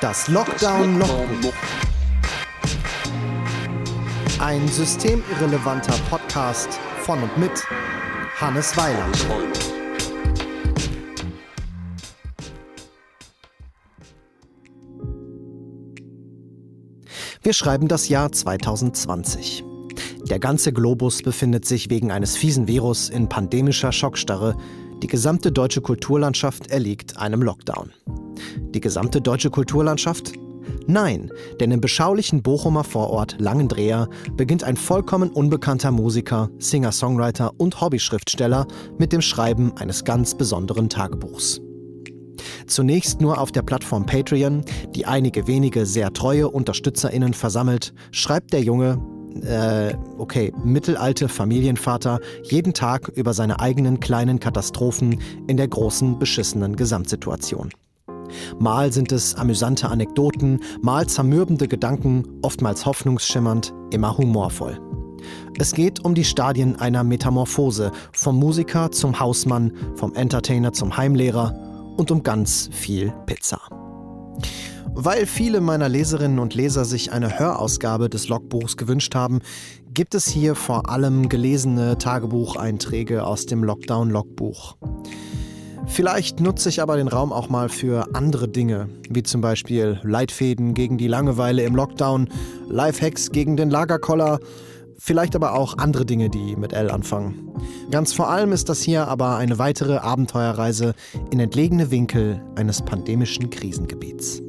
Das Lockdown Logbuch. Ein systemirrelevanter Podcast von und mit Hannes Weiland. Wir schreiben das Jahr 2020. Der ganze Globus befindet sich wegen eines fiesen Virus in pandemischer Schockstarre. Die gesamte deutsche Kulturlandschaft erliegt einem Lockdown. Die gesamte deutsche Kulturlandschaft? Nein, denn im beschaulichen Bochumer Vorort Langendreher beginnt ein vollkommen unbekannter Musiker, Singer-Songwriter und Hobbyschriftsteller mit dem Schreiben eines ganz besonderen Tagebuchs. Zunächst nur auf der Plattform Patreon, die einige wenige sehr treue UnterstützerInnen versammelt, schreibt der Junge, äh, okay, mittelalte Familienvater jeden Tag über seine eigenen kleinen Katastrophen in der großen, beschissenen Gesamtsituation. Mal sind es amüsante Anekdoten, mal zermürbende Gedanken, oftmals hoffnungsschimmernd, immer humorvoll. Es geht um die Stadien einer Metamorphose, vom Musiker zum Hausmann, vom Entertainer zum Heimlehrer und um ganz viel Pizza. Weil viele meiner Leserinnen und Leser sich eine Hörausgabe des Logbuchs gewünscht haben, gibt es hier vor allem gelesene Tagebucheinträge aus dem Lockdown-Logbuch. Vielleicht nutze ich aber den Raum auch mal für andere Dinge, wie zum Beispiel Leitfäden gegen die Langeweile im Lockdown, Lifehacks gegen den Lagerkoller, vielleicht aber auch andere Dinge, die mit L anfangen. Ganz vor allem ist das hier aber eine weitere Abenteuerreise in entlegene Winkel eines pandemischen Krisengebiets.